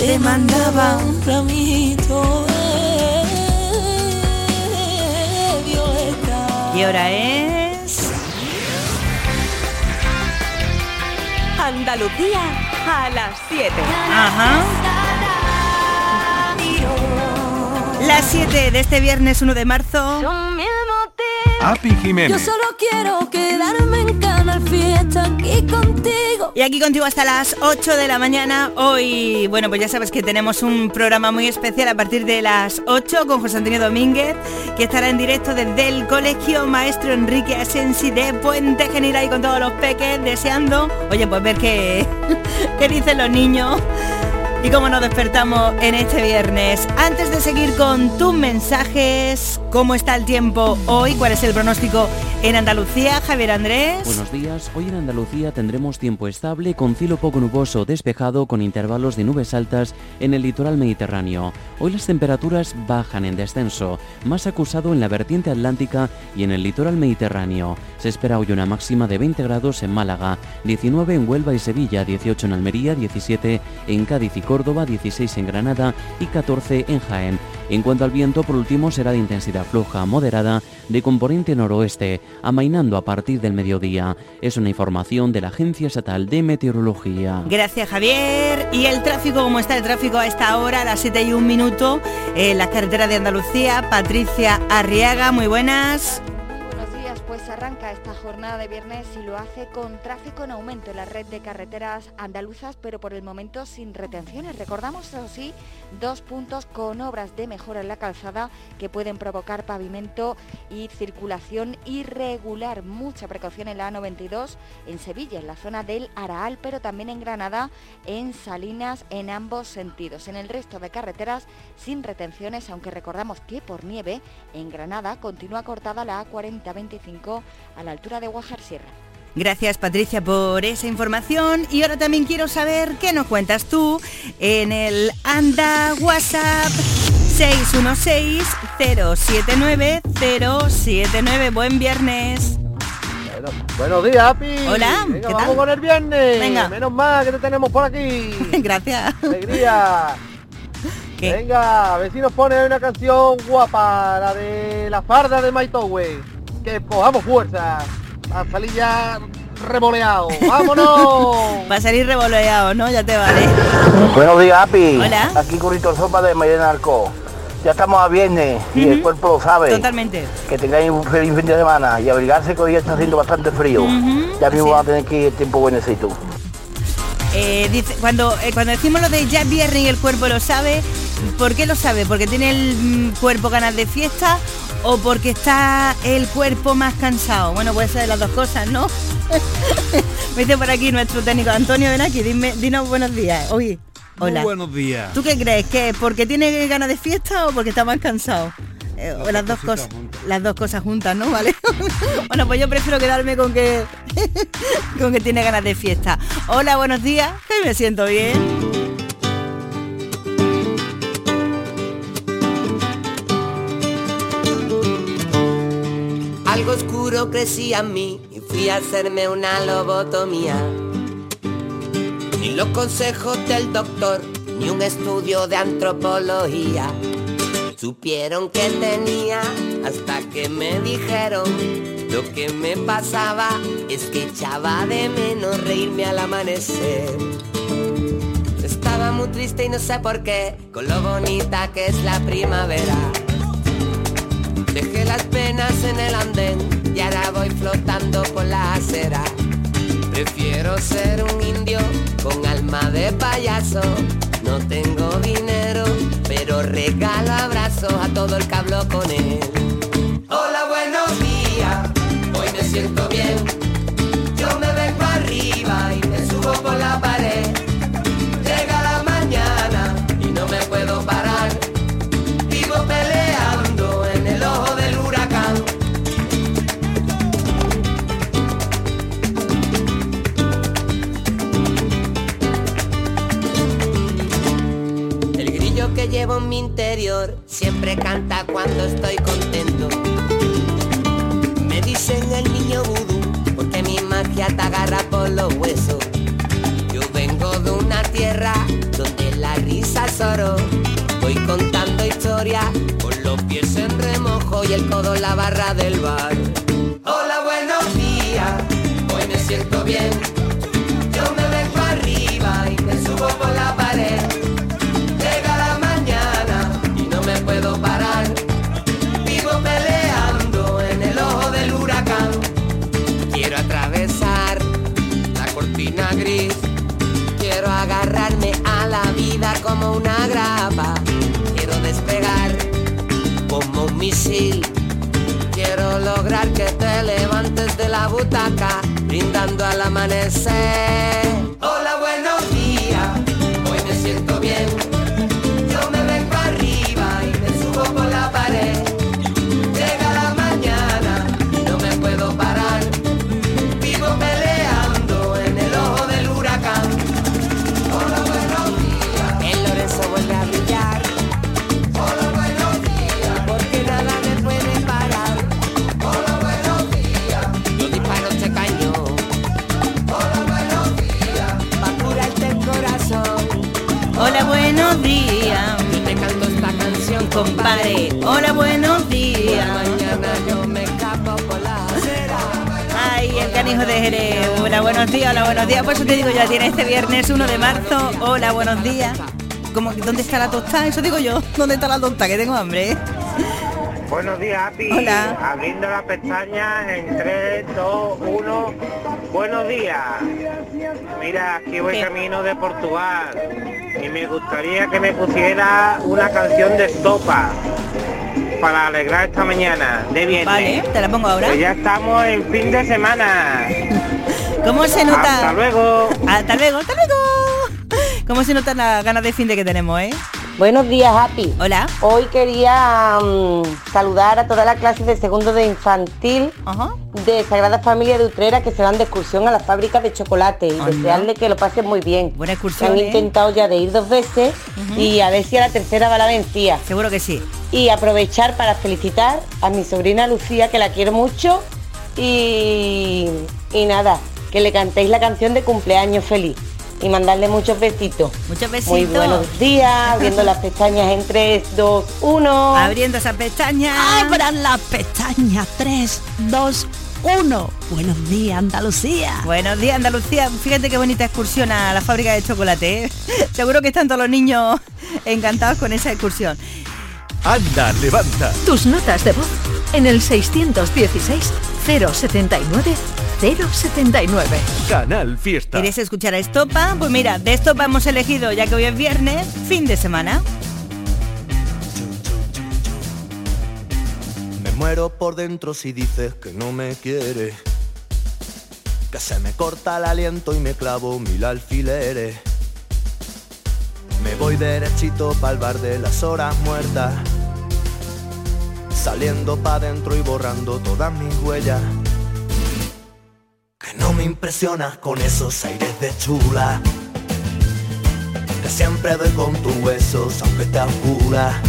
te mandaba un ramito Y ahora es... Andalucía a las 7. Ajá. Las 7 de este viernes 1 de marzo. Api Jiménez. Yo solo quiero quedarme en Canal Fiesta aquí contigo. Y aquí contigo hasta las 8 de la mañana. Hoy, bueno, pues ya sabes que tenemos un programa muy especial a partir de las 8 con José Antonio Domínguez, que estará en directo desde el Colegio Maestro Enrique Asensi de Puente General y con todos los peques deseando, oye, pues ver qué, qué dicen los niños y cómo nos despertamos en este viernes. Antes de seguir con tus mensajes, ¿cómo está el tiempo hoy? ¿Cuál es el pronóstico en Andalucía? Javier Andrés. Buenos días. Hoy en Andalucía tendremos tiempo estable con cielo poco nuboso despejado con intervalos de nubes altas en el litoral mediterráneo. Hoy las temperaturas bajan en descenso, más acusado en la vertiente atlántica y en el litoral mediterráneo. Se espera hoy una máxima de 20 grados en Málaga, 19 en Huelva y Sevilla, 18 en Almería, 17 en Cádiz y Córdoba, 16 en Granada y 14 en Jaén. En cuanto al viento, por último, será de intensidad floja moderada de componente noroeste, amainando a partir del mediodía. Es una información de la Agencia Estatal de Meteorología. Gracias Javier. ¿Y el tráfico? ¿Cómo está el tráfico a esta hora, a las 7 y un minuto? En la carretera de Andalucía, Patricia Arriaga, muy buenas pues arranca esta jornada de viernes y lo hace con tráfico en aumento en la red de carreteras andaluzas, pero por el momento sin retenciones. Recordamos, eso sí, dos puntos con obras de mejora en la calzada que pueden provocar pavimento y circulación irregular. Mucha precaución en la A92 en Sevilla, en la zona del Araal, pero también en Granada, en Salinas, en ambos sentidos. En el resto de carreteras sin retenciones, aunque recordamos que por nieve en Granada continúa cortada la A4025 a la altura de Guajar Sierra. Gracias Patricia por esa información y ahora también quiero saber qué nos cuentas tú en el Anda WhatsApp 616-079-079. Buen viernes. buenos días, Api. Hola, Venga, vamos con el viernes. Venga. Menos mal que te tenemos por aquí. Gracias. Alegría. Venga, a ver si nos pone una canción guapa, la de la farda de Maitowe que cojamos fuerza. A salir ya revoleado. ¡Vámonos! Va a salir revoleado, ¿no? Ya te vale. Buenos días, Api. Hola. Aquí Currito Sopa de María Arco. Ya estamos a viernes y el cuerpo lo sabe. Totalmente. Que tengáis un feliz fin de semana y abrigarse que hoy está haciendo bastante frío. Ya mismo va a tener que ir tiempo buenecito. Eh, dice, cuando, eh, cuando decimos lo de ya viernes y el cuerpo lo sabe, ¿por qué lo sabe? ¿Porque tiene el mm, cuerpo ganas de fiesta o porque está el cuerpo más cansado? Bueno, puede ser de las dos cosas, ¿no? Me dice por aquí nuestro técnico Antonio, aquí, dime, dinos buenos días. Oye, hola. buenos días. ¿Tú qué crees? ¿Que porque tiene ganas de fiesta o porque está más cansado? Eh, o las dos cosas las dos cosas juntas no vale bueno pues yo prefiero quedarme con que con que tiene ganas de fiesta hola buenos días que me siento bien Algo oscuro crecía en mí y fui a hacerme una lobotomía. Ni los consejos del doctor, ni un estudio de antropología. Supieron que tenía hasta que me dijeron lo que me pasaba es que echaba de menos reírme al amanecer. Estaba muy triste y no sé por qué, con lo bonita que es la primavera. Dejé las penas en el andén y ahora voy flotando por la acera. Prefiero ser un indio con alma de payaso. No tengo dinero, pero regalo abrazos a todo el que habló con él. Hola, buenos días, hoy me siento bien. interior siempre canta cuando estoy contento. Me dicen el niño vudú porque mi magia te agarra por los huesos. Yo vengo de una tierra donde la risa es oro. Voy contando historias con los pies en remojo y el codo en la barra del bar. Hola, buenos días, hoy me siento bien. Yo me vengo arriba y me subo por la barra. Quiero lograr que te levantes de la butaca, brindando al amanecer. Hola, Compadre, hola, buenos días. Mañana yo me escapo por la acera. Ay, el canijo de Jerez. Hola, buenos días, hola, buenos días. Pues eso te digo, ya tiene este viernes 1 de marzo. Hola, buenos días. ¿Cómo, ¿Dónde está la tostada? Eso digo yo. ¿Dónde está la tostada? Que tengo hambre. Buenos días, Api. Hola. Abriendo las pestañas en 3, 2, 1. Buenos días. Mira, aquí voy ¿Qué? camino de Portugal y me gustaría que me pusiera una canción de estopa para alegrar esta mañana de viernes. Vale, te la pongo ahora. Que ya estamos en fin de semana. ¿Cómo se nota? Hasta luego. Hasta luego, hasta luego. ¿Cómo se notan las ganas de fin de que tenemos, eh? Buenos días, Happy. Hola. Hoy quería mm, saludar a toda la clase de segundo de infantil de Sagrada Familia de Utrera que se van de excursión a la fábrica de chocolate y desearle que lo pasen muy bien. Buena excursión, han ¿eh? intentado ya de ir dos veces y a ver si a la tercera va la vencida. Seguro que sí. Y aprovechar para felicitar a mi sobrina Lucía, que la quiero mucho. Y, y nada, que le cantéis la canción de cumpleaños feliz. Y mandarle muchos besitos. Muchos besitos. Muy buenos días, abriendo las pestañas en 3, 2, 1. Abriendo esa pestaña. Abran las pestañas 3, 2, 1. Buenos días, Andalucía. Buenos días, Andalucía. Fíjate qué bonita excursión a la fábrica de chocolate. ¿eh? Seguro que están todos los niños encantados con esa excursión. Anda, levanta. Tus notas de voz en el 616 079 079. Canal Fiesta. ¿Queréis escuchar a Estopa? Pues mira, de Estopa hemos elegido, ya que hoy es viernes, fin de semana. Me muero por dentro si dices que no me quieres. Que se me corta el aliento y me clavo mil alfileres. Me voy derechito pa'l bar de las horas muertas. Saliendo pa' dentro y borrando todas mis huellas. No me impresionas con esos aires de chula. Que siempre doy con tus huesos aunque te oscura.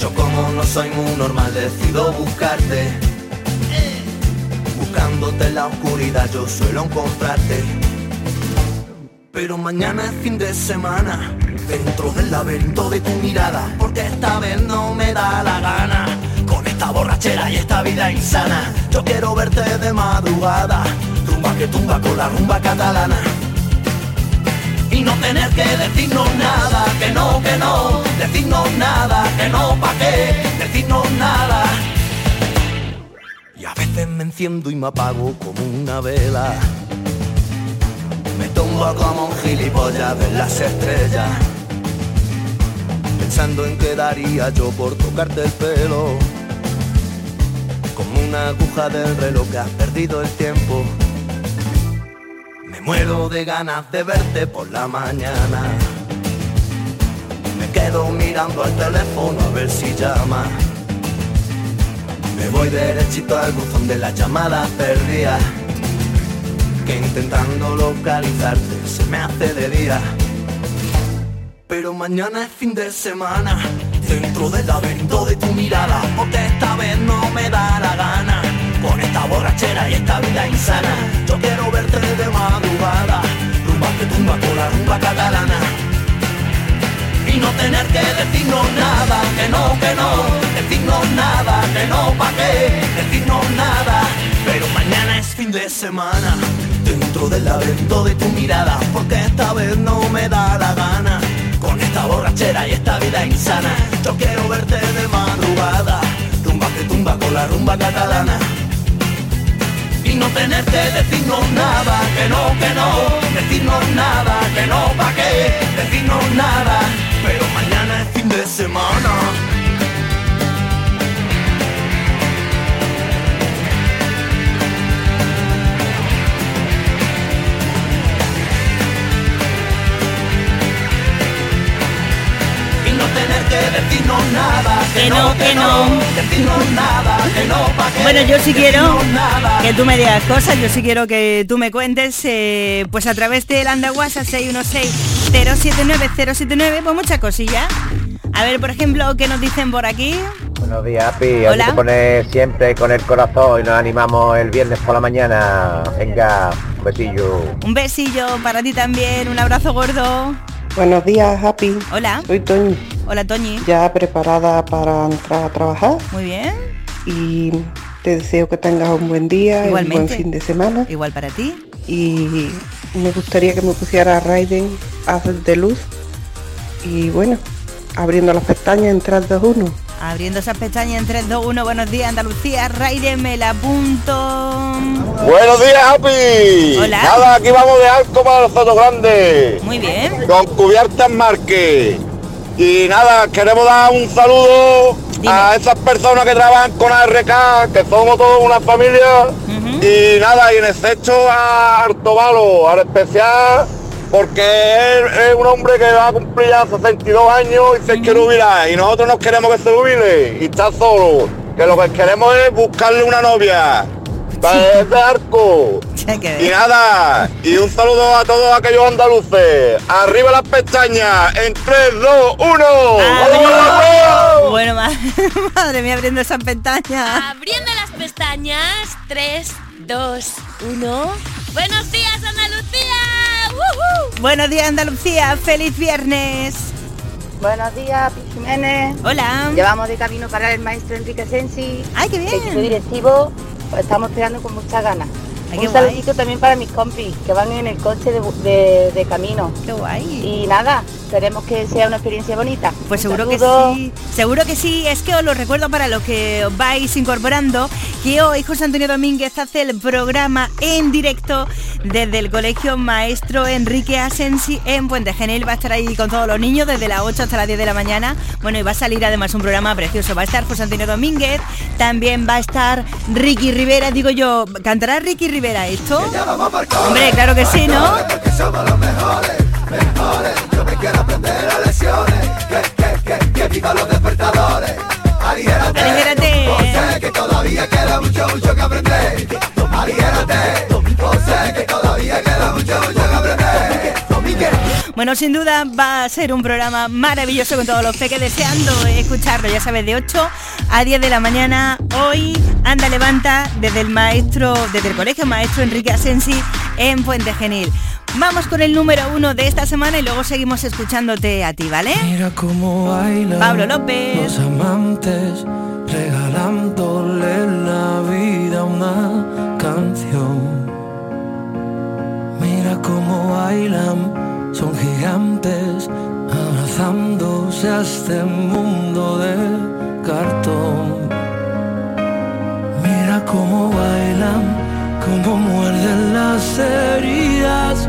Yo como no soy muy normal decido buscarte Buscándote en la oscuridad yo suelo encontrarte Pero mañana es fin de semana Dentro del laberinto de tu mirada Porque esta vez no me da la gana esta borrachera y esta vida insana Yo quiero verte de madrugada Tumba que tumba con la rumba catalana y no tener que decirnos nada, que no, que no, decirnos nada, que no, pa' qué, decirnos nada. Y a veces me enciendo y me apago como una vela. Me tumbo como un gilipollas de las estrellas. Pensando en qué daría yo por tocarte el pelo. Como una aguja del reloj que has perdido el tiempo. Me muero de ganas de verte por la mañana. Me quedo mirando al teléfono a ver si llama. Me voy derechito al buzón de las llamadas perdidas. Que intentando localizarte se me hace de día. Pero mañana es fin de semana. Dentro del laberinto de tu mirada. Porque esta vez no me da la gana. Con esta borrachera y esta vida insana Yo quiero verte de madrugada Rumba que tumba con la rumba catalana Y no tener que decirnos nada Que no, que no decirnos nada, que no pa' qué, decirnos nada. Pero mañana es fin de semana, dentro del laberinto de tu mirada, porque esta vez no me da la gana. Con esta borrachera y esta vida insana, yo quiero verte de madrugada, rumba que tumba con la rumba catalana. Y no tener que decirnos nada, que no, que no, decirnos nada, que no, pa' qué, decirnos nada, pero mañana es fin de semana. Que no, que no, Bueno, yo sí quiero que tú me digas cosas, yo sí quiero que tú me cuentes, eh, pues a través del anda WhatsApp 616-079-079, pues muchas cosillas. A ver, por ejemplo, ¿qué nos dicen por aquí? Buenos días, Api. Hola. Te pone siempre con el corazón y nos animamos el viernes por la mañana. Venga, un besillo. Un besillo para ti también, un abrazo gordo. Buenos días, Happy. Hola. Soy Toñi. Hola, Toñi. Ya preparada para entrar a trabajar Muy bien. y te deseo que tengas un buen día, y un buen Igualmente. fin de semana. Igual para ti. Y me gustaría que me pusiera Raiden Haces de Luz. Y bueno, abriendo las pestañas en 3, 2, 1. Abriendo esas pestañas en 3, 2, 1, buenos días Andalucía, Raide, me la apunto. Buenos días, Happy. Hola. Nada, aquí vamos de arco para los Soto Grande. Muy bien. Con cubiertas marque. Y nada, queremos dar un saludo a esas personas que trabajan con ARK, que somos todos una familia. Y nada, y en excepto a Artobalo, al especial, porque él es un hombre que va a cumplir ya 62 años y se quiere jubilar. Y nosotros nos queremos que se jubile y está solo. Que lo que queremos es buscarle una novia. Para ese arco. Y nada, y un saludo a todos aquellos andaluces. Arriba las pestañas, en 3, 2, 1. Bueno, ma- madre mía, abriendo esas pestañas. Abriendo las pestañas. 3, 2, 1. Buenos días, Andalucía. Buenos días Andalucía, feliz viernes. Buenos días, Jiménez. Hola. Llevamos de camino para el maestro Enrique Sensi. ¡Ay, qué bien! Equipo directivo, pues estamos esperando con muchas ganas. Ay, Un guay. saludito también para mis compis que van en el coche de, de- de camino. ¡Qué guay! Y nada, esperemos que sea una experiencia bonita. Pues Un seguro que sí, seguro que sí. Es que os lo recuerdo para los que os vais incorporando, que hoy José Antonio Domínguez hace el programa en directo desde el Colegio Maestro Enrique Asensi en Puente Genil. Va a estar ahí con todos los niños desde las 8 hasta las 10 de la mañana. Bueno, y va a salir además un programa precioso. Va a estar José Antonio Domínguez, también va a estar Ricky Rivera. Digo yo, ¿cantará Ricky Rivera esto? Hombre, claro que sí, ¿no? Yo me quiero aprender las lecciones que, que, que, que pican los despertadores. Aligérate, Aligérate. yo sé que todavía queda mucho, mucho que aprender. Aligérate, yo sé que todavía queda mucho, mucho que aprender. Bueno, sin duda va a ser un programa maravilloso con todos los peques deseando escucharlo, ya sabes, de 8 a 10 de la mañana. Hoy, anda, levanta desde el maestro, desde el colegio maestro Enrique Asensi en Puente Genil. Vamos con el número uno de esta semana y luego seguimos escuchándote a ti, ¿vale? Mira cómo bailan Pablo López. los amantes regalándole la vida a una canción. Mira cómo bailan, son gigantes abrazándose a este mundo de cartón. Mira cómo bailan, cómo muerden las heridas,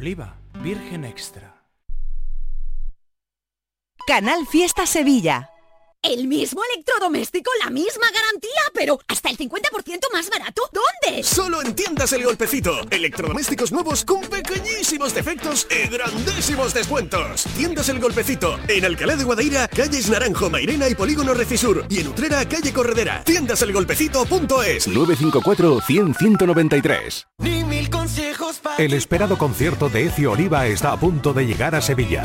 oliva, virgen extra. Canal Fiesta Sevilla. El mismo electrodoméstico, la misma garantía, pero hasta el 50% más barato. ¿Dónde? Solo en Tiendas El Golpecito. Electrodomésticos nuevos con pequeñísimos defectos y grandísimos descuentos. Tiendas El Golpecito. En Alcalá de Guadaira, calles Naranjo, Mairena y Polígono Recisur. Y en Utrera, calle Corredera. Tiendaselgolpecito.es 954 100 193. Ni mil consejos para El esperado concierto de Ecio Oliva está a punto de llegar a Sevilla.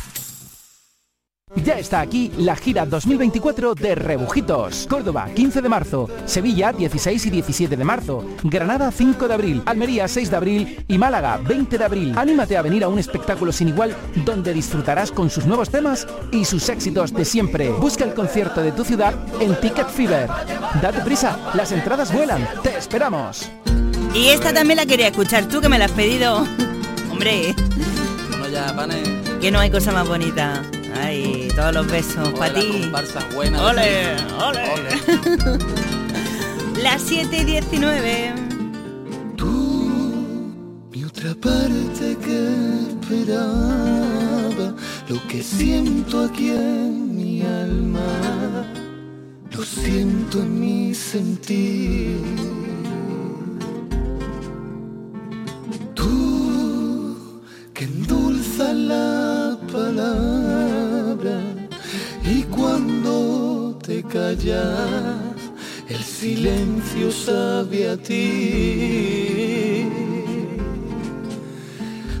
Ya está aquí la gira 2024 de Rebujitos. Córdoba, 15 de marzo. Sevilla, 16 y 17 de marzo. Granada, 5 de abril. Almería, 6 de abril. Y Málaga, 20 de abril. Anímate a venir a un espectáculo sin igual donde disfrutarás con sus nuevos temas y sus éxitos de siempre. Busca el concierto de tu ciudad en Ticket Fever. Date prisa, las entradas vuelan. Te esperamos. Y esta también la quería escuchar tú que me la has pedido. Hombre, Bueno, ya, pane. que no hay cosa más bonita. Ay, todos los besos para ti. comparsas buenas. Ole, ole. Las 7 y 19. Mi otra parte que esperaba, lo que siento aquí en mi alma, lo siento en mi sentir. Tú que endulzas la palabra callas, el silencio sabe a ti.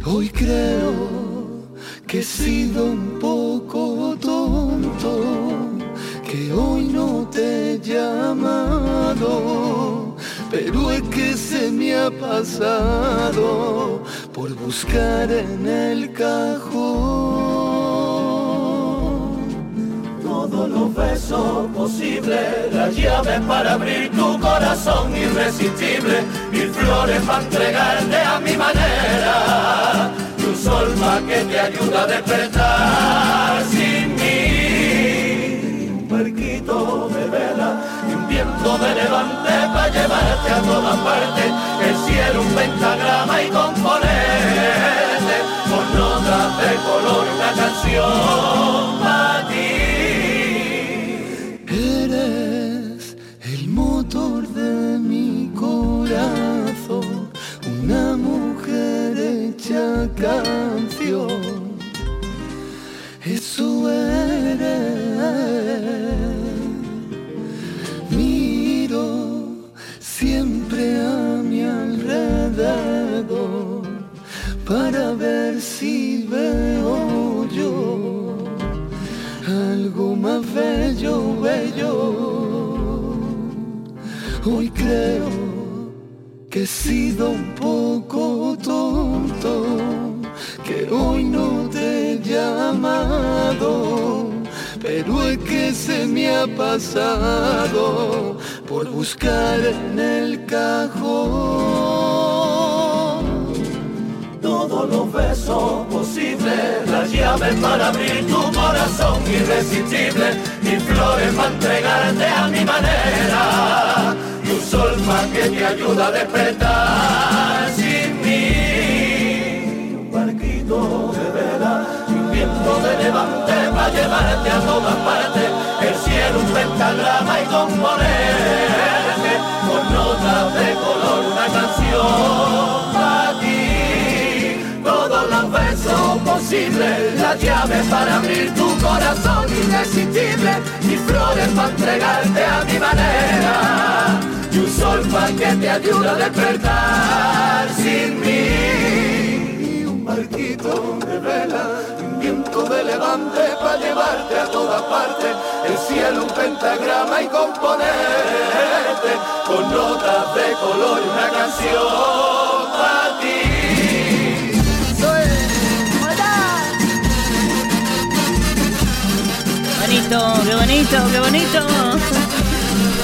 Hoy creo que he sido un poco tonto, que hoy no te he llamado, pero es que se me ha pasado por buscar en el cajón Todos los besos posibles, las llaves para abrir tu corazón irresistible, mil flores para entregarte a mi manera. sol pa' que te ayuda a despertar sin mí. Un barquito de vela y un viento de levante para llevarte a todas partes. El cielo un pentagrama y componerte con notas de color una canción. Bonito, qué bonito, qué bonito.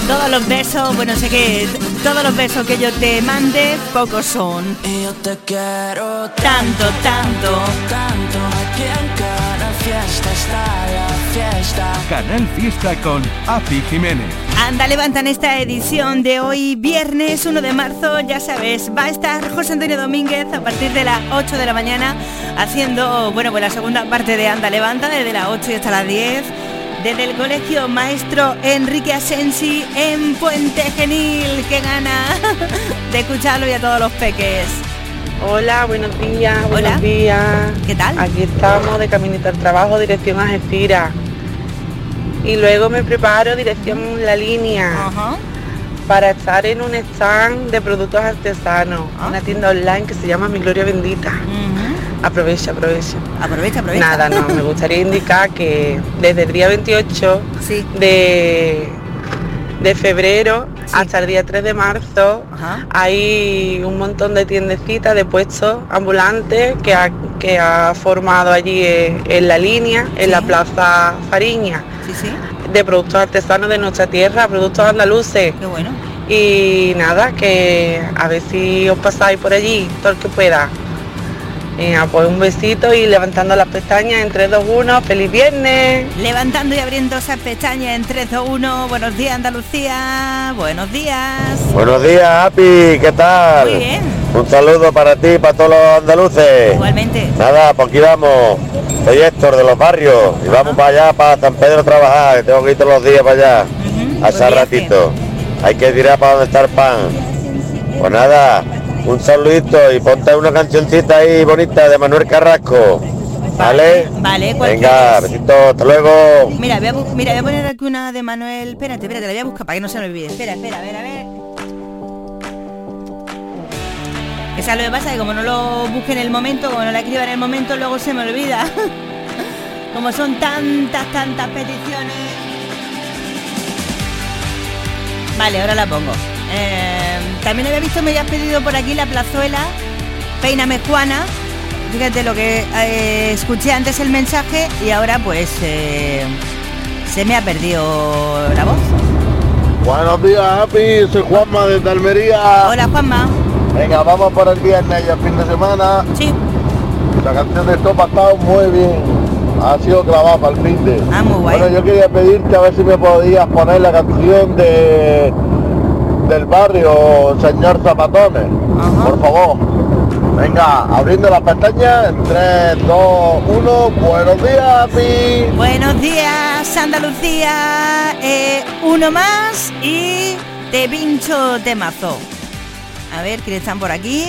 Todos los besos, bueno, sé que todos los besos que yo te mande, pocos son. Y yo te quiero tanto, tanto, tanto. Aquí en cada fiesta está la fiesta. Canal Fiesta con Api Jiménez. Anda, levantan esta edición de hoy, viernes 1 de marzo, ya sabes, va a estar José Antonio Domínguez a partir de las 8 de la mañana haciendo, bueno, pues la segunda parte de Anda, levanta, desde las 8 y hasta las 10 desde el colegio maestro Enrique Asensi en Puente Genil, que gana de escucharlo y a todos los peques. Hola, buenos días, buenos días. ¿Qué tal? Aquí estamos de caminito al trabajo, dirección a Gestira. Y luego me preparo dirección La Línea para estar en un stand de productos artesanos, Ah. una tienda online que se llama Mi Gloria Bendita. Aprovecha, aprovecha. Aprovecha, aprovecha. Nada, no, me gustaría indicar que desde el día 28 de, de febrero hasta el día 3 de marzo hay un montón de tiendecitas de puestos ambulantes que ha, que ha formado allí en, en la línea, en la Plaza Fariña, de productos artesanos de nuestra tierra, productos andaluces. Qué bueno. Y nada, que a ver si os pasáis por allí, todo el que pueda. Venga, pues un besito y levantando las pestañas en 3, 2, 1, feliz viernes. Levantando y abriendo esas pestañas en 3, 2, 1, buenos días Andalucía, buenos días. Buenos días, Api, ¿qué tal? Muy bien. Un saludo para ti y para todos los andaluces. Igualmente. Nada, pues aquí vamos. Soy Héctor de los barrios y vamos para allá, para San Pedro a trabajar, que tengo que ir todos los días para allá. a ese ratito. Hay que tirar para donde está el pan. Pues nada, un saludito y ponte una cancioncita ahí bonita de Manuel Carrasco. ¿Vale? Vale, ¿cuál Venga, besitos, hasta luego. Mira, voy a, mira, voy a poner aquí una de Manuel. Espérate, espérate, la voy a buscar para que no se me olvide. Espera, espera, a ver, a ver. Esa lo que pasa es que como no lo busque en el momento, como no la escriba en el momento, luego se me olvida. como son tantas, tantas peticiones. Vale, ahora la pongo. Eh, también había visto, me habías pedido por aquí la plazuela, Peíname Juana. Fíjate lo que eh, escuché antes el mensaje y ahora pues eh, se me ha perdido la voz. Buenos días, Happy. Soy Juanma desde Almería. Hola, Juanma. Venga, vamos por el viernes y el fin de semana. Sí. La canción de Estopa ha estado muy bien. Ha sido clavada para el fin de. Ah, muy guay. Bueno, yo quería pedirte a ver si me podías poner la canción de del barrio, señor Zapatones. Por favor. Venga, abriendo las pestañas en 3, 2, 1. Buenos días, Pi. Buenos días, Andalucía. Eh, uno más y te pincho temazo. A ver, ¿quiénes están por aquí?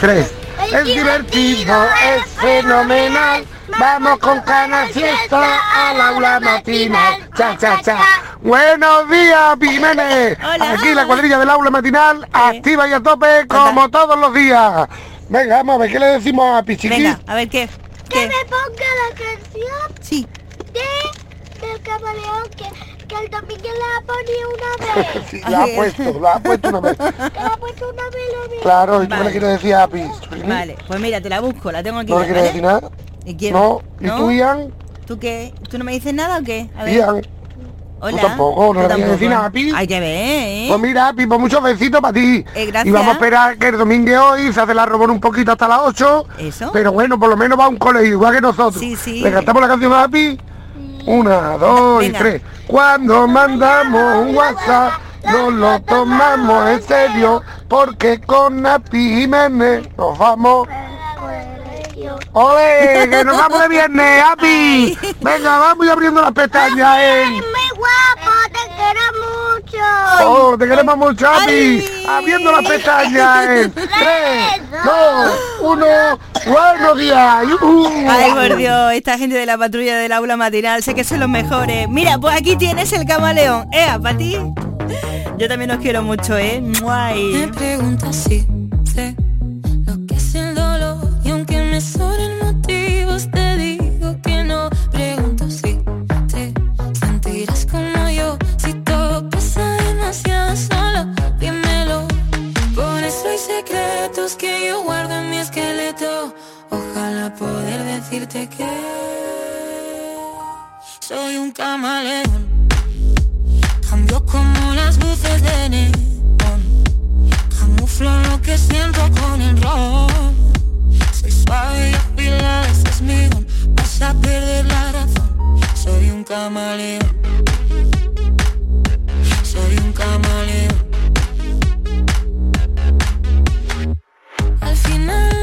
Tres. Es divertido, es fenomenal. Vamos con Cana Fiesta al aula matinal. Cha, cha, cha. Buenos días, Jiménez. Aquí la cuadrilla del aula matinal, activa y a tope como todos los días. Venga, vamos a ver, ¿qué le decimos a Pichiqui? Venga, a ver qué. Que me ponga la canción Sí. de del camaleón que, que el domingo la ha ponido una vez. Sí, la ha puesto, la ha puesto una vez. Que la ha puesto una vez la vez. Claro, ¿y tú Vale. le quieres decir a Pi? Vale, pues mira, te la busco, la tengo aquí. ¿No le quieres ¿vale? decir nada? ¿Y quién? No, ¿y tú, Ian? ¿Tú qué? ¿Tú no me dices nada o qué? A ver. Ian. Hola. Tú tampoco, no le decir nada a Pi. Hay que ver, ¿eh? Pues mira, Pi, pues muchos besitos para ti. Eh, gracias. Y vamos a esperar que el domingo hoy se hace la robón un poquito hasta las 8. Eso. Pero bueno, por lo menos va a un colegio igual que nosotros. Sí, sí. ¿Le cantamos la canción a Pi? Una, dos Venga. y tres. Cuando mandamos un WhatsApp, nos lo tomamos en serio, porque con Api Jiménez nos vamos. ¡Ole! ¡Que nos vamos de viernes, Api! Venga, vamos y abriendo las pestañas, ¿eh? Muy guapo, te quiero mucho. ¡Oh, te queremos mucho, Api! Abriendo las pestañas, ¿eh? ¡Tres, dos, uno! ¡Buenos días! Ay, por Dios, esta gente de la patrulla del aula matinal, sé que son los mejores. Mira, pues aquí tienes el camaleón. ¡Ea, para ti! Yo también os quiero mucho, ¿eh? Me ¡Muay! preguntas si sé que yo guardo en mi esqueleto. Ojalá poder decirte que soy un camaleón. Cambio como las luces de neón. Camuflo lo que siento con el ron. Soy suave y afilada, ese es mi don. Vas a perder la razón. Soy un camaleón. Soy un camaleón. Al final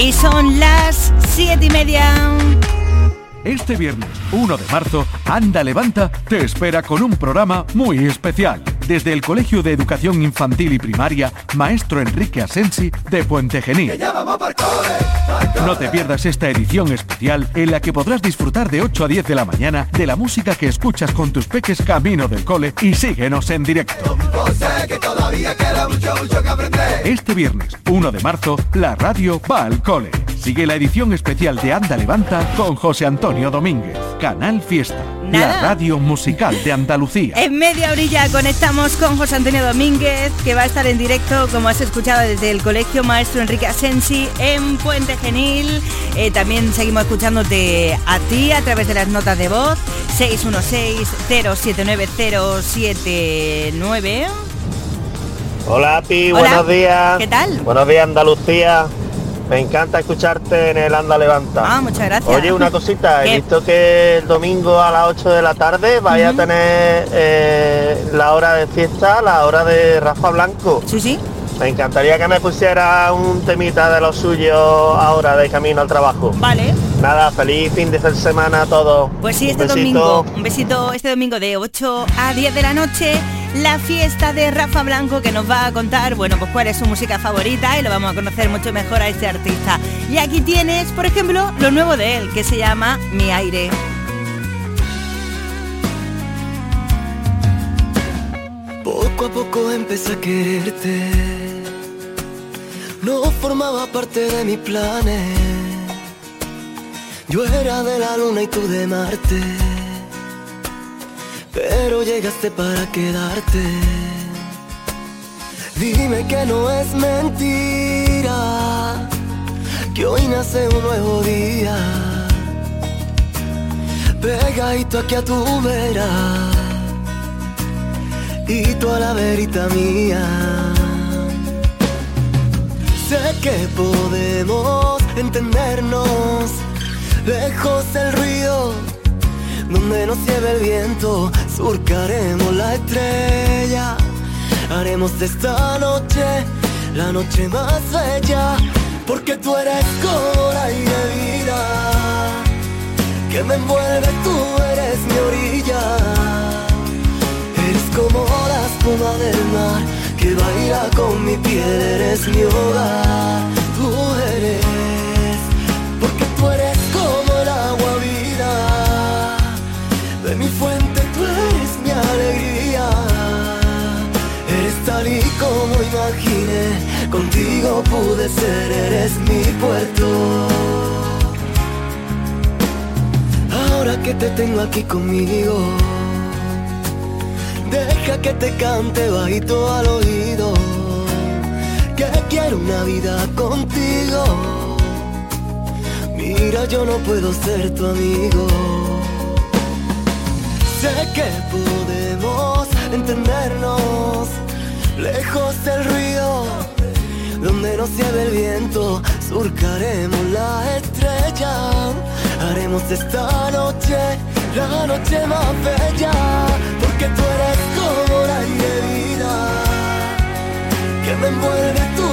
y son las siete y media. Este viernes 1 de marzo, Anda Levanta te espera con un programa muy especial. Desde el Colegio de Educación Infantil y Primaria, Maestro Enrique Asensi de Puente Genil. No te pierdas esta edición especial en la que podrás disfrutar de 8 a 10 de la mañana de la música que escuchas con tus peques camino del cole y síguenos en directo. Este viernes 1 de marzo, la radio va al cole. Sigue la edición especial de Anda Levanta con José Antonio Domínguez. Canal Fiesta. La radio musical de Andalucía. En media orilla conectamos con José Antonio Domínguez, que va a estar en directo, como has escuchado, desde el Colegio Maestro Enrique Asensi en Puente Genil. Eh, también seguimos escuchándote a ti a través de las notas de voz 616-079-079. Hola, Pi, buenos días. ¿Qué tal? Buenos días, Andalucía. Me encanta escucharte en el Anda Levanta. Ah, muchas gracias. Oye, una cosita, he visto que el domingo a las 8 de la tarde vaya a tener eh, la hora de fiesta, la hora de Rafa Blanco. Sí, sí. Me encantaría que me pusiera un temita de lo suyo ahora de camino al trabajo. Vale. Nada, feliz fin de semana a todos. Pues sí, este domingo, un besito este domingo de 8 a 10 de la noche, la fiesta de Rafa Blanco que nos va a contar, bueno, pues cuál es su música favorita y lo vamos a conocer mucho mejor a este artista. Y aquí tienes, por ejemplo, lo nuevo de él, que se llama Mi Aire. Poco a poco empecé a quererte. No formaba parte de mis planes. Yo era de la luna y tú de Marte. Pero llegaste para quedarte. Dime que no es mentira. Que hoy nace un nuevo día. Pegadito aquí a tu vera y tú a la verita mía. Sé que podemos entendernos lejos del río, donde nos lleve el viento, surcaremos la estrella, haremos de esta noche la noche más bella, porque tú eres como la aire vida que me envuelve, tú eres mi orilla. Eres como la espuma del mar que baila con mi piel, eres mi hogar. Tal y como imaginé, contigo pude ser, eres mi puerto. Ahora que te tengo aquí conmigo. Deja que te cante bajito al oído. Que quiero una vida contigo. Mira, yo no puedo ser tu amigo. Sé que podemos entendernos lejos del río. Donde nos lleve el viento, surcaremos la estrella. Haremos esta noche la noche más bella, porque tú eres como la vida que me envuelve, tú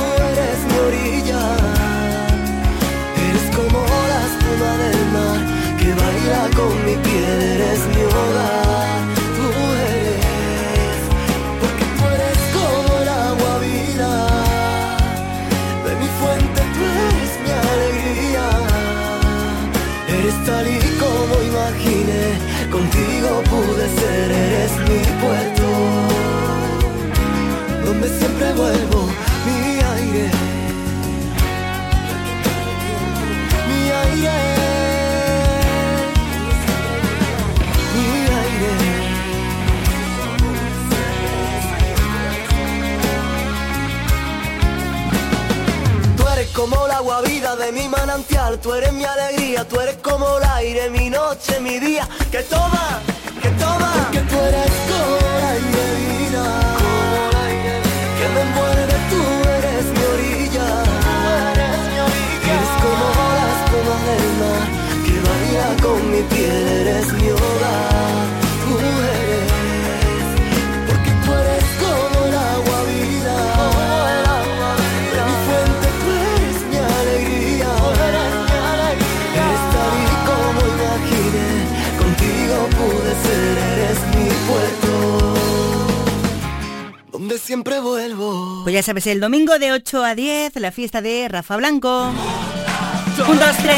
sabes, el domingo de 8 a 10, la fiesta de Rafa Blanco. Un, dos, tres.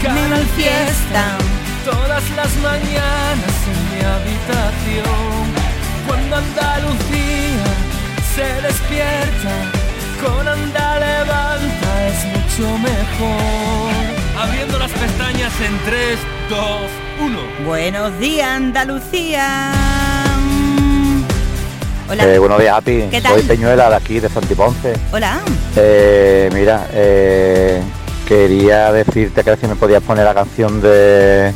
Canal Fiesta. Todas las mañanas en mi habitación. Cuando Andalucía se despierta, con Anda levanta es mucho mejor. Abriendo las pestañas en 3, 2, 1. Buenos días, Andalucía. Hola. Eh, buenos días, Happy. ¿Qué tal? Soy Peñuela de aquí, de Fontiponce. Hola. Eh, mira, eh, quería decirte que si me podías poner la canción de,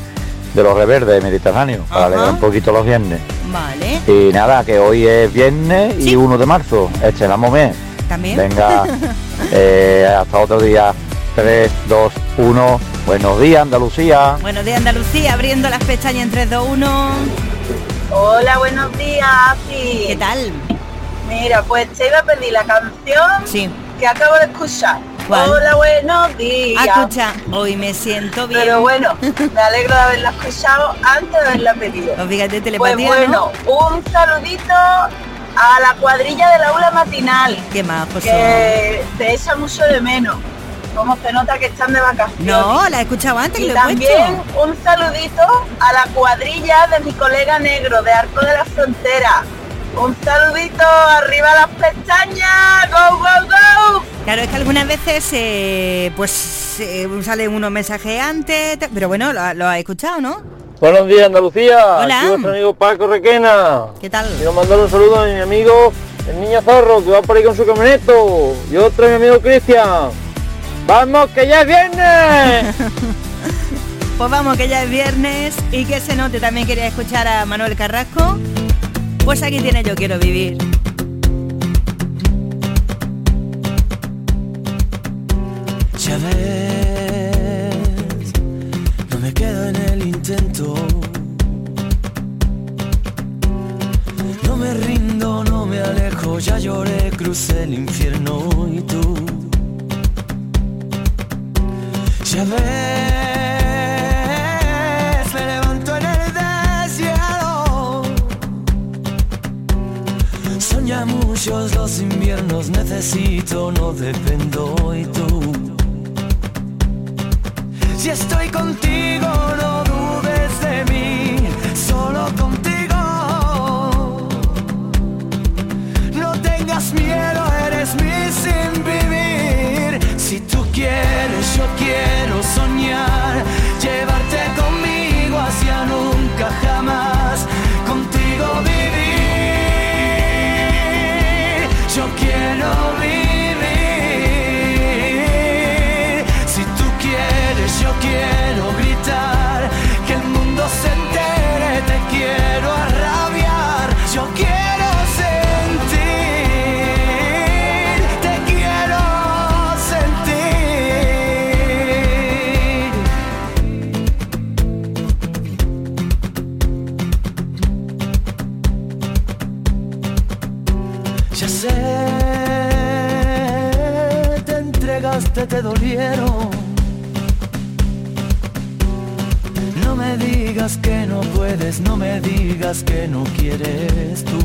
de los reverdes Mediterráneo para alegrar un poquito los viernes. Vale. Y nada, que hoy es viernes y 1 de marzo. Estrenamos mes. También. Venga, eh, hasta otro día. 3, 2, 1. Buenos días, Andalucía. Buenos días, Andalucía, abriendo las pestañas en 3, 2, 1. Hola, buenos días, Afi. ¿Qué tal? Mira, pues te iba a pedir la canción que acabo de escuchar. ¿Cuál? Hola, buenos días. Ah, Escucha, hoy me siento bien. Pero bueno, me alegro de haberla escuchado antes de haberla pedido. Oh, fíjate, Pues telepatía, bueno, un saludito a la cuadrilla del aula matinal. ¿Qué más? Que te echa mucho de menos. Como se nota que están de vacaciones. No, la he escuchado antes, Y que lo también un saludito a la cuadrilla de mi colega negro de Arco de la Frontera. Un saludito, arriba las pestañas, go, go, go. Claro, es que algunas veces eh, pues eh, salen unos mensajes antes, pero bueno, lo, lo has escuchado, ¿no? Buenos días, Andalucía. Hola. Aquí vuestro amigo Paco Requena. ¿Qué tal? Quiero mandar un saludo a mi amigo el niño Zorro, que va por ahí con su camioneto. Y otro a mi amigo Cristian. ¡Vamos, que ya es viernes! Pues vamos, que ya es viernes y que se note. También quería escuchar a Manuel Carrasco. Pues aquí tiene Yo Quiero Vivir. Ya ves, no me quedo en el intento. No me rindo, no me alejo, ya lloré, crucé el infierno y tú. Ya ves, me levanto en el desierto. Son ya muchos los inviernos, necesito, no dependo y tú. Si estoy contigo, no dudes de mí, solo contigo. Quieres, yo quiero soñar, llevarte conmigo hacia nunca No me digas que no puedes, no me digas que no quieres tú.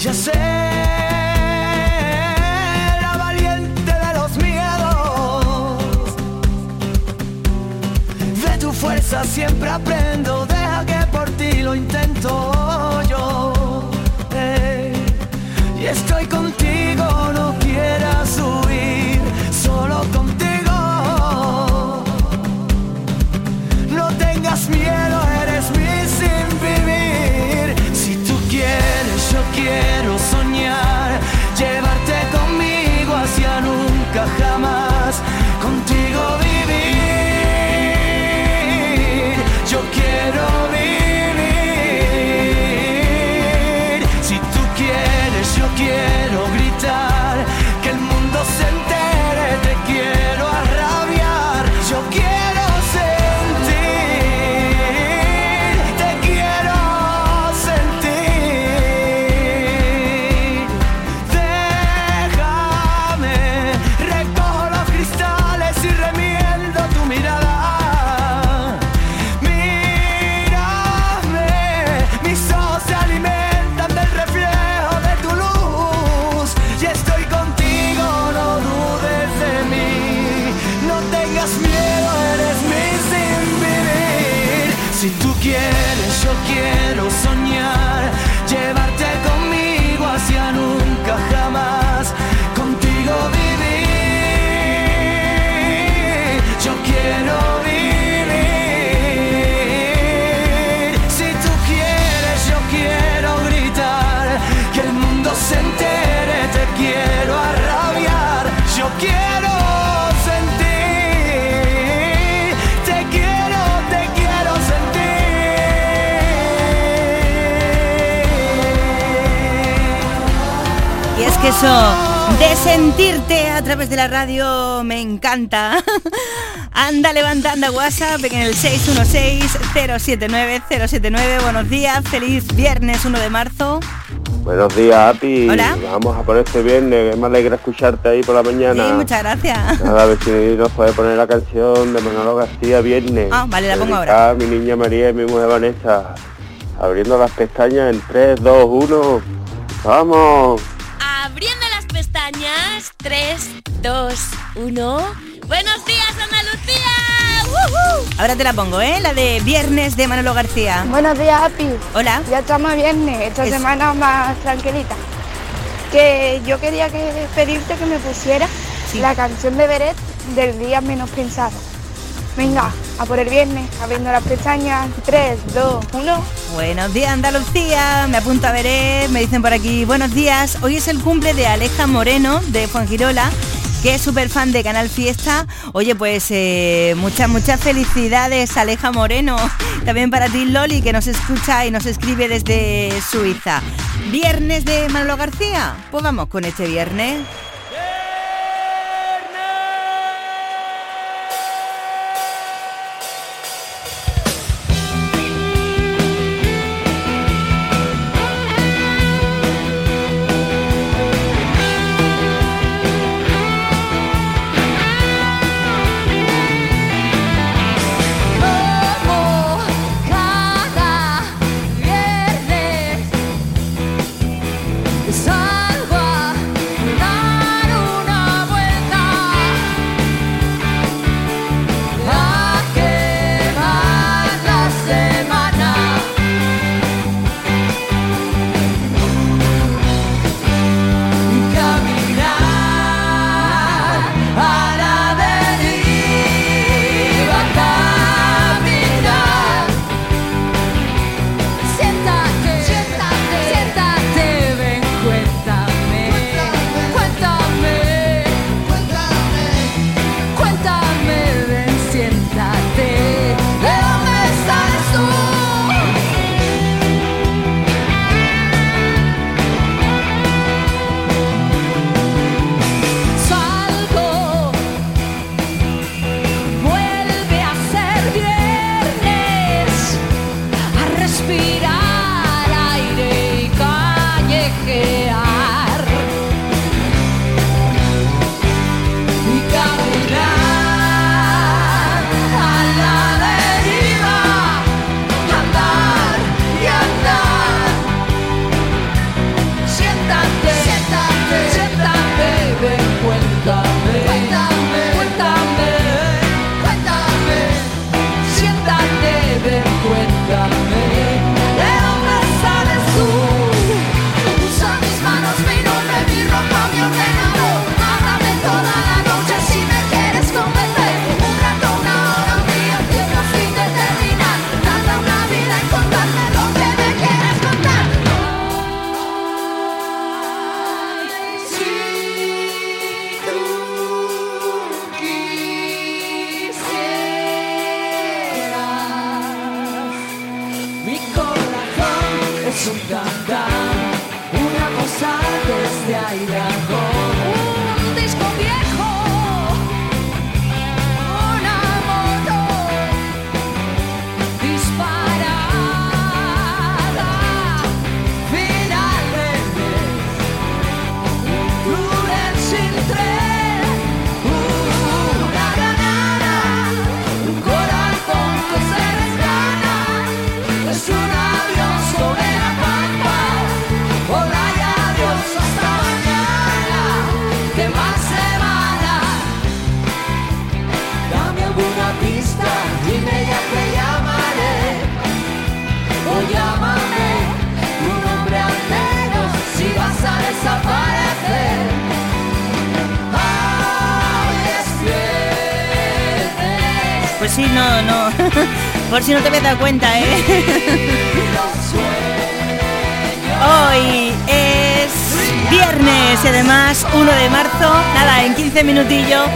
Ya sé, la valiente de los miedos. De tu fuerza siempre aprendo, deja que por ti lo intento yo. eh. Y estoy de sentirte a través de la radio me encanta. Anda, levanta, anda WhatsApp en el 616-079-079. Buenos días, feliz viernes 1 de marzo. Buenos días, Api. Hola. Vamos a por este viernes, que me alegra escucharte ahí por la mañana. Sí, muchas gracias. Nada, a ver si nos puede poner la canción de Manolo García Viernes. Ah, vale, la pongo Dedicada a mi niña María y mi mujer Vanessa. Abriendo las pestañas en 3, 2, 1. ¡Vamos! Abriendo las pestañas, 3, 2, 1. Buenos días, Andalucía. ¡Woohoo! Ahora te la pongo, ¿eh? La de viernes de Manolo García. Buenos días, Api. Hola. Ya estamos viernes, esta Es- semana más tranquilita. Que yo quería que pedirte que me pusiera la canción de Beret del día menos pensado. Venga, a por el viernes, abriendo las pestañas. 3, 2, 1. Buenos días Andalucía, me apunto a ver, me dicen por aquí, buenos días, hoy es el cumple de Aleja Moreno de Fuengirola, que es súper fan de Canal Fiesta. Oye, pues eh, muchas, muchas felicidades Aleja Moreno, también para ti Loli, que nos escucha y nos escribe desde Suiza. Viernes de Manolo García, pues vamos con este viernes. Por si no te habías dado cuenta, ¿eh? Hoy es viernes y además 1 de marzo. Nada, en 15 minutillos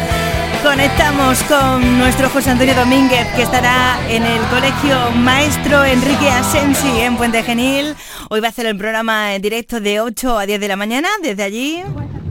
conectamos con nuestro José Antonio Domínguez que estará en el Colegio Maestro Enrique Asensi en Puente Genil. Hoy va a hacer el programa en directo de 8 a 10 de la mañana desde allí.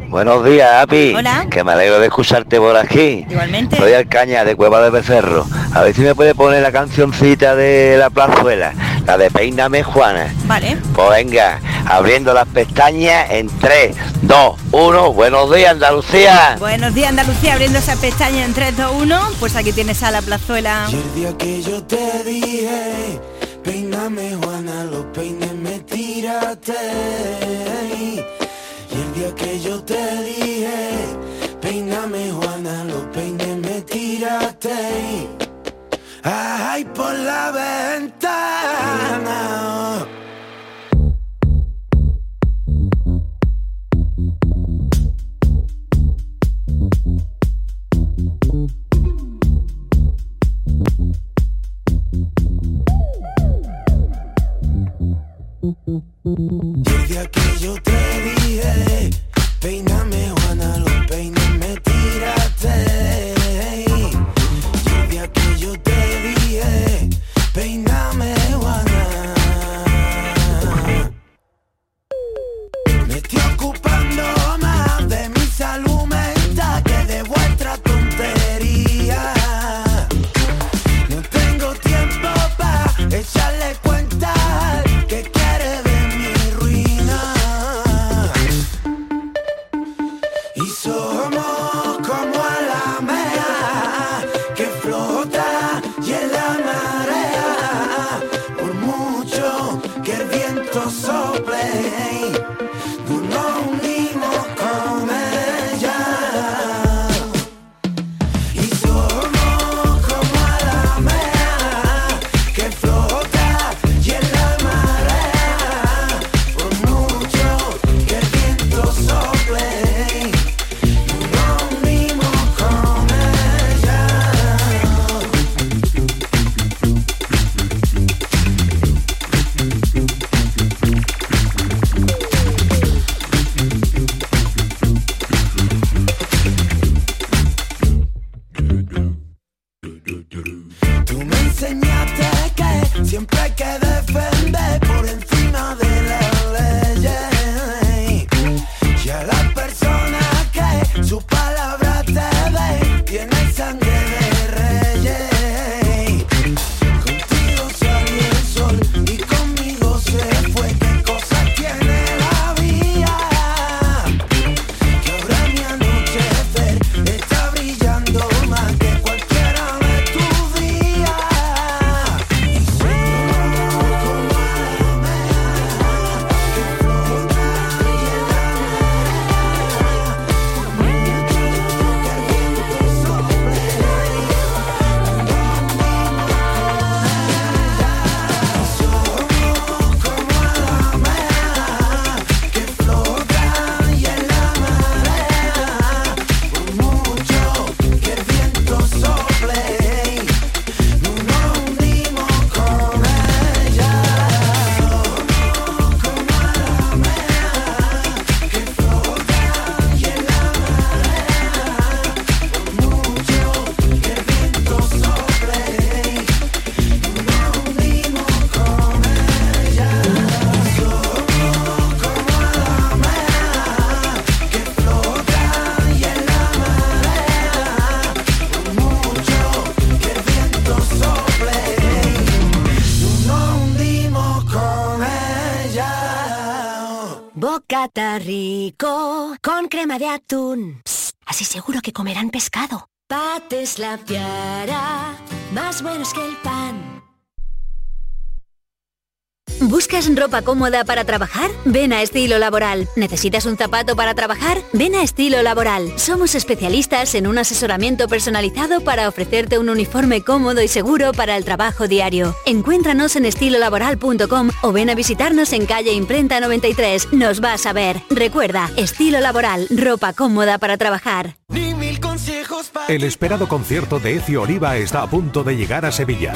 Buenos días, Api. Hola. Que me alegro de escucharte por aquí. Igualmente. Soy Alcaña de Cueva de Becerro. A ver si me puede poner la cancioncita de la plazuela, la de Peíname Juana. Vale. Pues venga, abriendo las pestañas en 3, 2, 1. Buenos días, Andalucía. Buenos días, Andalucía, abriendo esa pestaña en 3, 2, 1. Pues aquí tienes a la plazuela. Y el día que yo te dije, peíname Juana, los peines me tiraste. Yo te dije, peíname Juana, los peines me tiraste. Ay, por la ventana. Día que yo te dije, peíname Juana, los peines me la piara, más buenos que el pan. ¿Buscas ropa cómoda para trabajar? Ven a Estilo Laboral. ¿Necesitas un zapato para trabajar? Ven a Estilo Laboral. Somos especialistas en un asesoramiento personalizado para ofrecerte un uniforme cómodo y seguro para el trabajo diario. Encuéntranos en estilolaboral.com o ven a visitarnos en calle Imprenta 93. Nos vas a ver. Recuerda, Estilo Laboral, ropa cómoda para trabajar. El esperado concierto de Ecio Oliva está a punto de llegar a Sevilla.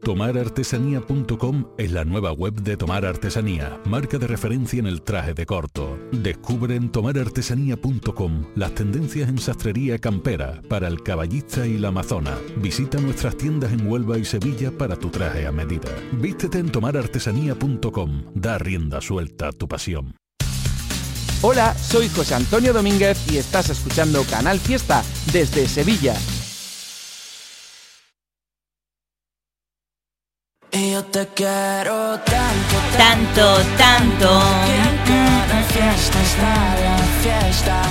Tomarartesanía.com es la nueva web de Tomar Artesanía, marca de referencia en el traje de corto. Descubre en tomarartesanía.com las tendencias en sastrería campera para el caballista y la amazona. Visita nuestras tiendas en Huelva y Sevilla para tu traje a medida. Vístete en tomarartesanía.com. Da rienda suelta a tu pasión. Hola, soy José Antonio Domínguez y estás escuchando Canal Fiesta desde Sevilla. Y yo te quiero tanto, tanto, tanto.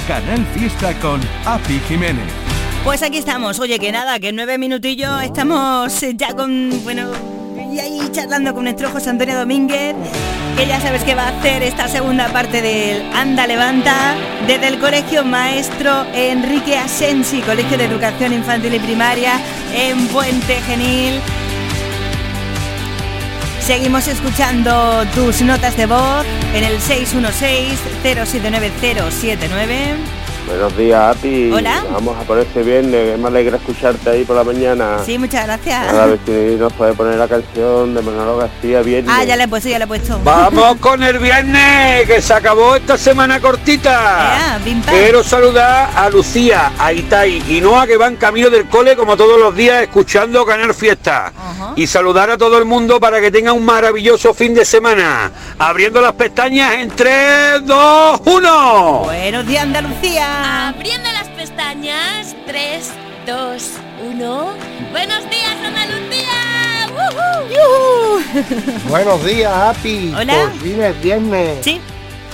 Canal Fiesta con Api Jiménez. Pues aquí estamos, oye que nada, que en nueve minutillos estamos ya con, bueno, y ahí charlando con nuestro José Antonio Domínguez, que ya sabes que va a hacer esta segunda parte del Anda Levanta desde el Colegio Maestro Enrique Asensi, Colegio de Educación Infantil y Primaria en Puente Genil. Seguimos escuchando tus notas de voz en el 616-079-079. Buenos días, Api. Hola. Vamos a por este viernes, que me alegra escucharte ahí por la mañana. Sí, muchas gracias. A ver si nos puede poner la canción de Manolo García viernes. Ah, ya le he puesto, ya le he puesto. Vamos con el viernes, que se acabó esta semana cortita. Quiero saludar a Lucía, a Itai y Noa que van camino del cole como todos los días escuchando Canal Fiesta. Y saludar a todo el mundo para que tenga un maravilloso fin de semana. Abriendo las pestañas en 3, 2, 1. Buenos días, Andalucía. Abriendo las pestañas. 3, 2, 1. Buenos días, Andalucía. ¡Woohoo! Buenos días, Api. Hola. Por fin es viernes. Sí.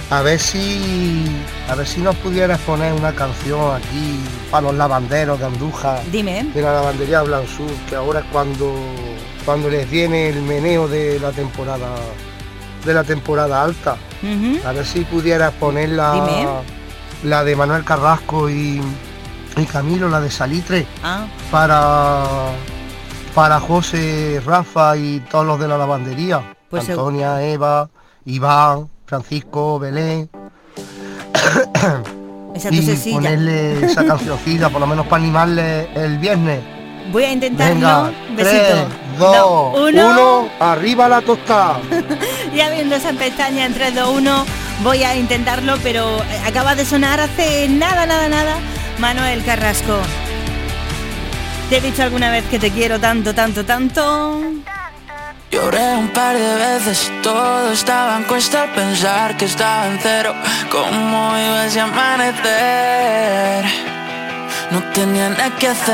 A ver si a ver si nos pudieras poner una canción aquí para los lavanderos de Andújar. Dime. De la lavandería Blansur, que ahora es cuando cuando les viene el meneo de la temporada de la temporada alta. A ver si pudieras poner la, Dime. La de Manuel Carrasco y, y Camilo, la de Salitre, Ah, para, para José, Rafa y todos los de la lavandería. Pues Antonia, Eva, Iván, Francisco, Belén. esa y ponerle esa cancioncita, por lo menos para animarle el viernes. Voy a intentarlo. Venga, Besito. 3, 2, No, 1, arriba la tostada. Y abriendo esa pestaña en 3, 2, 1, voy a intentarlo, pero eh, acaba de sonar hace nada, nada, nada, Manuel Carrasco. Te he dicho alguna vez que te quiero tanto, tanto, tanto. Lloré un par de veces, todo estaba en cuesta pensar que estaba en cero. ¿Cómo iba ese amanecer? No tenía nada que hacer.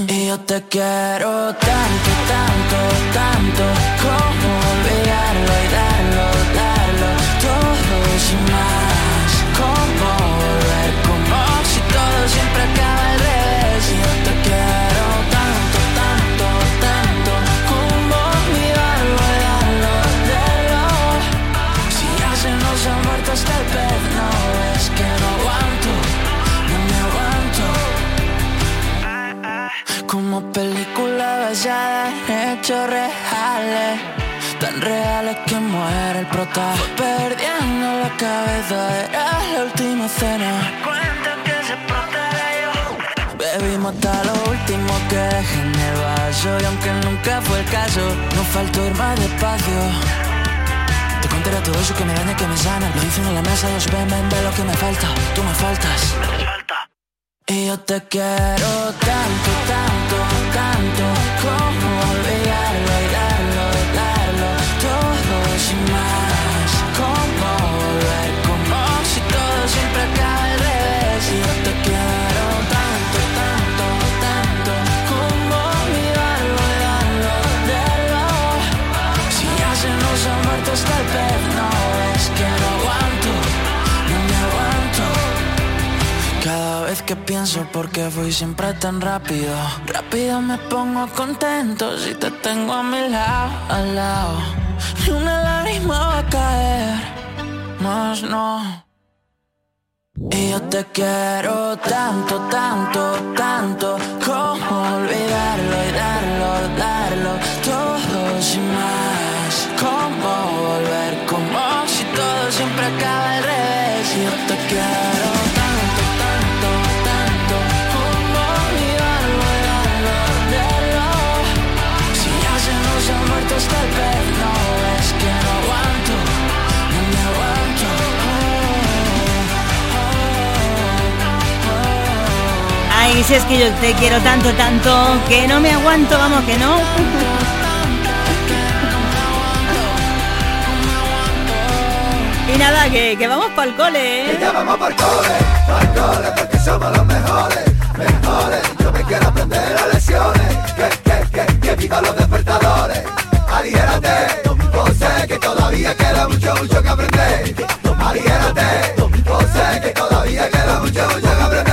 yo te quiero tanto, tanto, tanto Como olvidarlo Hasta lo último que dejé en el vaso y aunque nunca fue el caso, no faltó ir más despacio. Te contaré todo eso que me daña, que me sana. Lo dicen en la mesa, los ven, ven, ve lo que me falta. Tú me faltas. Y yo te quiero tanto, tanto, tanto. Como olvidarlo y que pienso por qué fui siempre tan rápido. Rápido me pongo contento si te tengo a mi lado, al lado. Ni una lágrima va a caer, más no. Y yo te quiero tanto, tanto, tanto Como olvidarlo es que yo te quiero tanto, tanto, que no me aguanto, vamos, que no. Y nada, que, que vamos para el cole, ¿eh? Que ya vamos para el cole, para el cole, porque somos los mejores, mejores. Yo me quiero aprender las lecciones, que, que, que, que vivan los despertadores. Aligérate, yo sé que todavía queda mucho, mucho que aprender. Aligérate, yo sé que todavía queda mucho, mucho que aprender.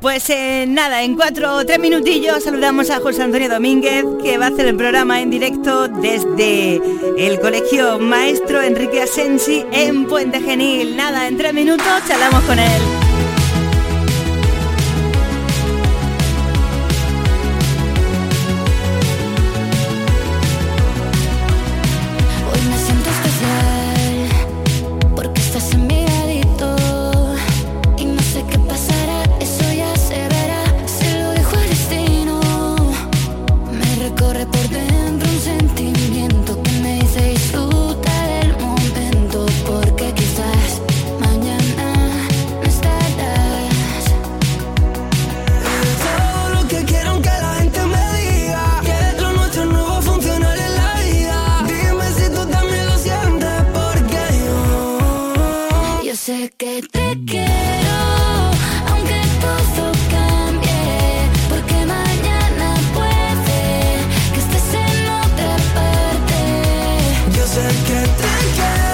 Pues eh, nada, en cuatro o tres minutillos saludamos a José Antonio Domínguez, que va a hacer el programa en directo desde el Colegio Maestro Enrique Asensi en Puente Genil. Nada, en tres minutos charlamos con él. Sé que te quiero